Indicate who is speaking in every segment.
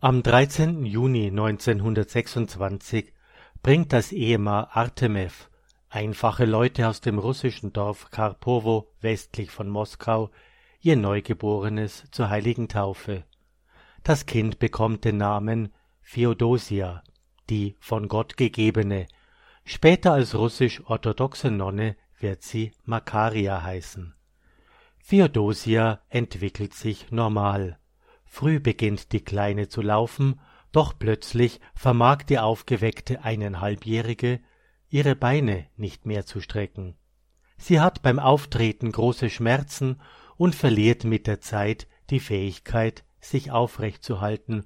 Speaker 1: Am 13. Juni 1926 bringt das Ehepaar Artemew einfache Leute aus dem russischen Dorf Karpowo westlich von Moskau ihr Neugeborenes zur heiligen Taufe. Das Kind bekommt den Namen Feodosia, die von Gott gegebene, später als russisch-orthodoxe Nonne wird sie Makaria heißen. Feodosia entwickelt sich normal Früh beginnt die Kleine zu laufen, doch plötzlich vermag die aufgeweckte Eineinhalbjährige ihre Beine nicht mehr zu strecken. Sie hat beim Auftreten große Schmerzen und verliert mit der Zeit die Fähigkeit, sich aufrecht zu halten,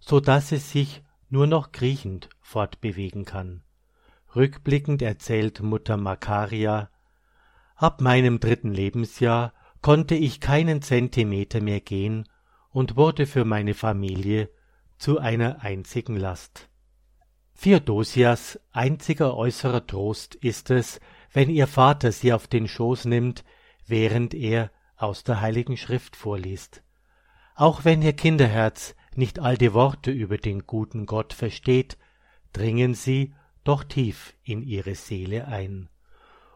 Speaker 1: so dass sie sich nur noch kriechend fortbewegen kann. Rückblickend erzählt Mutter Makaria, ab meinem dritten Lebensjahr konnte ich keinen Zentimeter mehr gehen und wurde für meine Familie zu einer einzigen Last. Theodosias einziger äußerer Trost ist es, wenn ihr Vater sie auf den Schoß nimmt, während er aus der Heiligen Schrift vorliest. Auch wenn ihr Kinderherz nicht all die Worte über den guten Gott versteht, dringen sie doch tief in ihre Seele ein.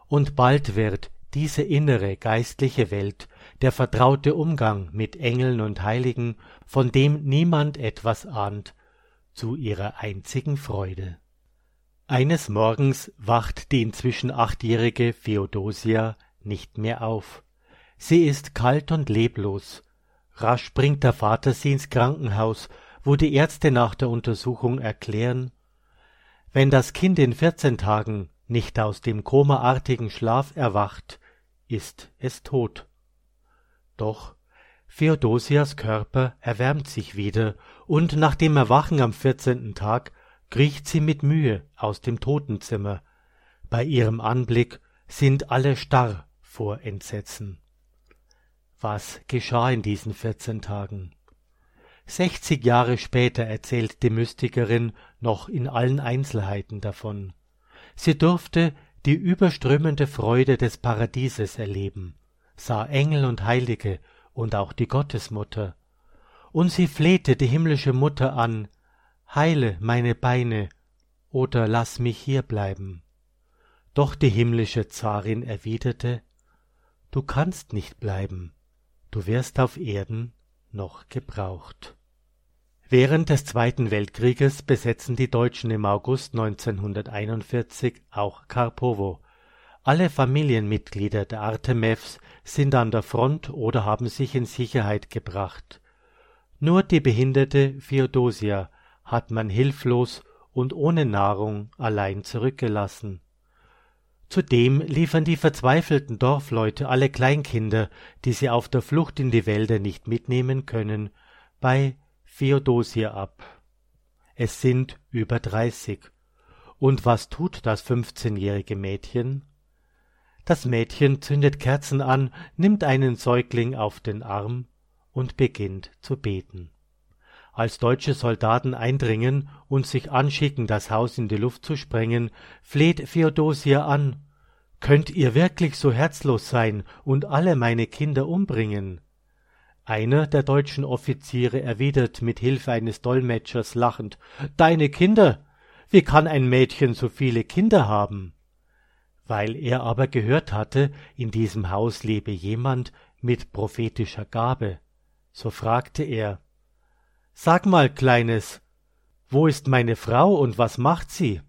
Speaker 1: Und bald wird diese innere geistliche Welt, der vertraute Umgang mit Engeln und Heiligen, von dem niemand etwas ahnt, zu ihrer einzigen Freude. Eines Morgens wacht die inzwischen achtjährige Theodosia nicht mehr auf. Sie ist kalt und leblos. Rasch bringt der Vater sie ins Krankenhaus, wo die Ärzte nach der Untersuchung erklären, wenn das Kind in vierzehn Tagen nicht aus dem komaartigen Schlaf erwacht, ist es tot. Doch Theodosias Körper erwärmt sich wieder, und nach dem Erwachen am vierzehnten Tag kriecht sie mit Mühe aus dem Totenzimmer. Bei ihrem Anblick sind alle starr vor Entsetzen. Was geschah in diesen vierzehn Tagen? Sechzig Jahre später erzählt die Mystikerin noch in allen Einzelheiten davon. Sie durfte die überströmende Freude des Paradieses erleben, sah Engel und Heilige und auch die Gottesmutter, und sie flehte die himmlische Mutter an, heile meine Beine oder lass mich hier bleiben. Doch die himmlische Zarin erwiderte, du kannst nicht bleiben, du wirst auf Erden noch gebraucht. Während des Zweiten Weltkrieges besetzen die Deutschen im August 1941 auch Karpowo. Alle Familienmitglieder der Artemews sind an der Front oder haben sich in Sicherheit gebracht. Nur die behinderte Feodosia hat man hilflos und ohne Nahrung allein zurückgelassen. Zudem liefern die verzweifelten Dorfleute alle Kleinkinder, die sie auf der Flucht in die Wälder nicht mitnehmen können, bei Feodosia ab. Es sind über dreißig. Und was tut das fünfzehnjährige Mädchen? Das Mädchen zündet Kerzen an, nimmt einen Säugling auf den Arm und beginnt zu beten. Als deutsche Soldaten eindringen und sich anschicken, das Haus in die Luft zu sprengen, fleht Feodosia an. Könnt ihr wirklich so herzlos sein und alle meine Kinder umbringen? Einer der deutschen Offiziere erwidert mit Hilfe eines Dolmetschers lachend Deine Kinder. Wie kann ein Mädchen so viele Kinder haben? Weil er aber gehört hatte, in diesem Haus lebe jemand mit prophetischer Gabe, so fragte er Sag mal, Kleines, wo ist meine Frau und was macht sie?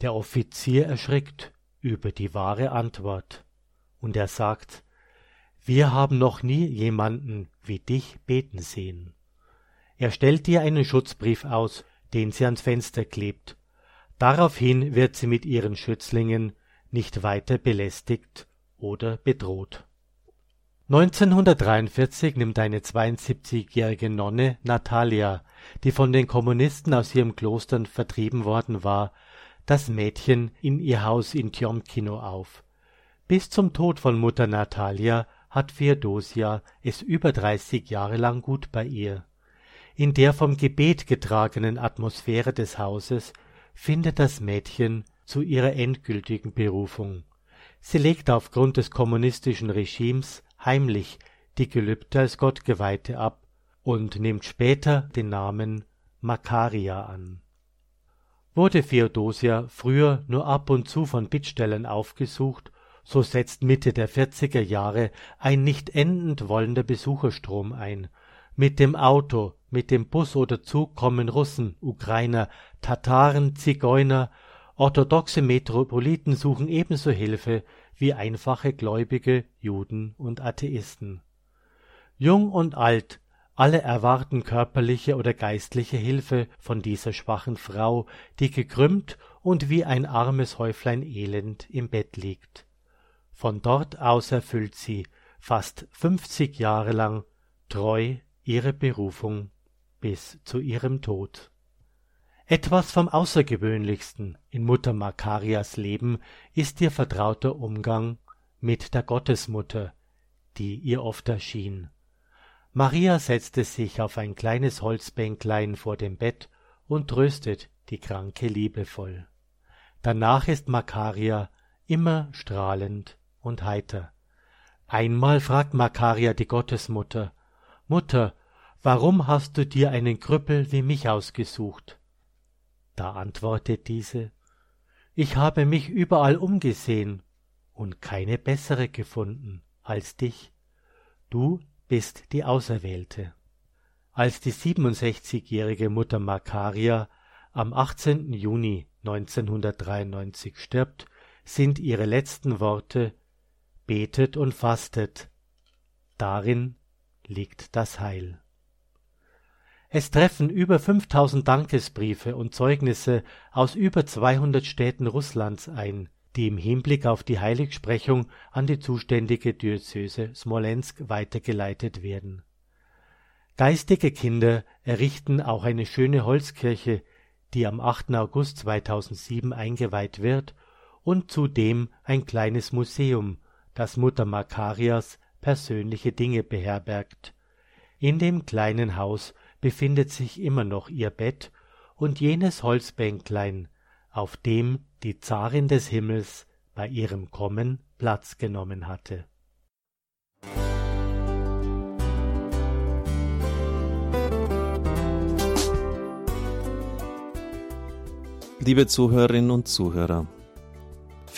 Speaker 1: Der Offizier erschrickt über die wahre Antwort, und er sagt wir haben noch nie jemanden wie dich beten sehen. Er stellt dir einen Schutzbrief aus, den sie ans Fenster klebt. Daraufhin wird sie mit ihren Schützlingen nicht weiter belästigt oder bedroht. 1943 nimmt eine 72-jährige Nonne Natalia, die von den Kommunisten aus ihrem Klostern vertrieben worden war, das Mädchen in ihr Haus in Tjomkino auf. Bis zum Tod von Mutter Natalia hat Feodosia es über dreißig Jahre lang gut bei ihr. In der vom Gebet getragenen Atmosphäre des Hauses findet das Mädchen zu ihrer endgültigen Berufung. Sie legt aufgrund des kommunistischen Regimes heimlich die Gelübde als Gottgeweihte ab und nimmt später den Namen Makaria an. Wurde Theodosia früher nur ab und zu von Bittstellern aufgesucht, so setzt Mitte der 40er Jahre ein nicht endend wollender Besucherstrom ein. Mit dem Auto, mit dem Bus oder Zug kommen Russen, Ukrainer, Tataren, Zigeuner, orthodoxe Metropoliten suchen ebenso Hilfe wie einfache Gläubige, Juden und Atheisten. Jung und alt, alle erwarten körperliche oder geistliche Hilfe von dieser schwachen Frau, die gekrümmt und wie ein armes Häuflein Elend im Bett liegt. Von dort aus erfüllt sie, fast fünfzig Jahre lang, treu ihre Berufung bis zu ihrem Tod. Etwas vom Außergewöhnlichsten in Mutter Makarias Leben ist ihr vertrauter Umgang mit der Gottesmutter, die ihr oft erschien. Maria setzte sich auf ein kleines Holzbänklein vor dem Bett und tröstet die Kranke liebevoll. Danach ist Makaria immer strahlend und heiter. Einmal fragt Makaria die Gottesmutter, Mutter, warum hast du dir einen Krüppel wie mich ausgesucht? Da antwortet diese, ich habe mich überall umgesehen und keine bessere gefunden als dich. Du bist die Auserwählte. Als die 67-jährige Mutter Makaria am 18. Juni 1993 stirbt, sind ihre letzten Worte betet und fastet. Darin liegt das Heil. Es treffen über 5000 Dankesbriefe und Zeugnisse aus über 200 Städten Russlands ein, die im Hinblick auf die Heiligsprechung an die zuständige Diözese Smolensk weitergeleitet werden. Geistige Kinder errichten auch eine schöne Holzkirche, die am 8. August 2007 eingeweiht wird und zudem ein kleines Museum das Mutter Makarias persönliche Dinge beherbergt. In dem kleinen Haus befindet sich immer noch ihr Bett und jenes Holzbänklein, auf dem die Zarin des Himmels bei ihrem Kommen Platz genommen hatte.
Speaker 2: Liebe Zuhörerinnen und Zuhörer,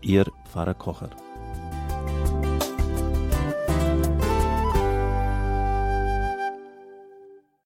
Speaker 2: Ihr Pfarrer Kocher.